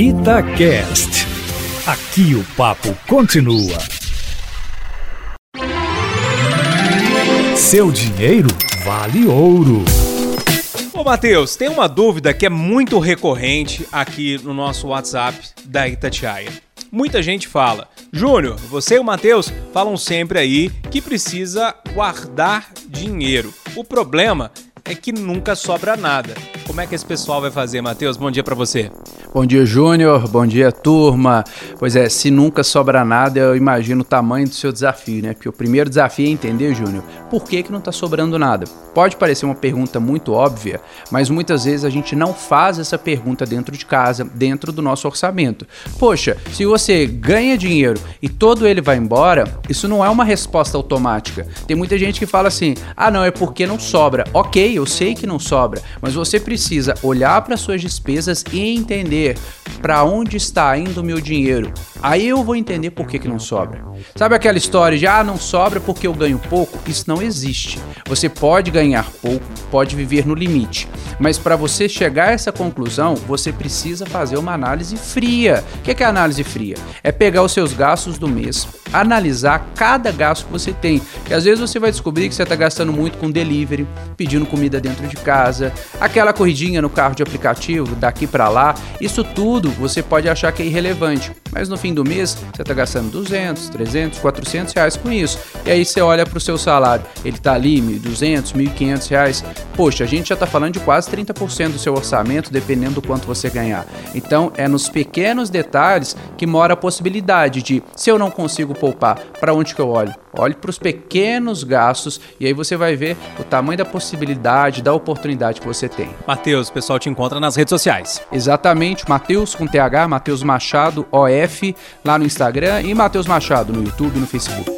Itacast. Aqui o papo continua. Seu dinheiro vale ouro. Ô Matheus, tem uma dúvida que é muito recorrente aqui no nosso WhatsApp da Itatiaia. Muita gente fala, Júnior, você e o Matheus falam sempre aí que precisa guardar dinheiro. O problema é que nunca sobra nada. Como é que esse pessoal vai fazer, Matheus? Bom dia para você. Bom dia, Júnior. Bom dia, turma. Pois é, se nunca sobra nada, eu imagino o tamanho do seu desafio, né? Porque o primeiro desafio é entender, Júnior, por que, que não está sobrando nada. Pode parecer uma pergunta muito óbvia, mas muitas vezes a gente não faz essa pergunta dentro de casa, dentro do nosso orçamento. Poxa, se você ganha dinheiro e todo ele vai embora, isso não é uma resposta automática. Tem muita gente que fala assim: ah, não, é porque não sobra. Ok, eu sei que não sobra, mas você precisa olhar para suas despesas e entender para onde está indo o meu dinheiro. Aí eu vou entender por que, que não sobra. Sabe aquela história de ah, não sobra porque eu ganho pouco? Isso não existe. Você pode ganhar pouco, pode viver no limite. Mas para você chegar a essa conclusão, você precisa fazer uma análise fria. O que é, que é análise fria? É pegar os seus gastos do mês, analisar cada gasto que você tem. Que às vezes você vai descobrir que você está gastando muito com delivery, pedindo comida dentro de casa, aquela corridinha no carro de aplicativo, daqui para lá. Isso tudo você pode achar que é irrelevante, mas no fim do mês você está gastando 200, 300, 400 reais com isso. E aí você olha para o seu salário, ele está ali 1.200, 1.500 reais. Poxa, a gente já está falando de quase 30% do seu orçamento, dependendo do quanto você ganhar. Então é nos pequenos detalhes que mora a possibilidade de, se eu não consigo poupar, para onde que eu olho? Olhe para os pequenos gastos e aí você vai ver o tamanho da possibilidade, da oportunidade que você tem. Matheus, o pessoal te encontra nas redes sociais. Exatamente, Matheus com TH, Matheus Machado OF, lá no Instagram e Matheus Machado no YouTube e no Facebook.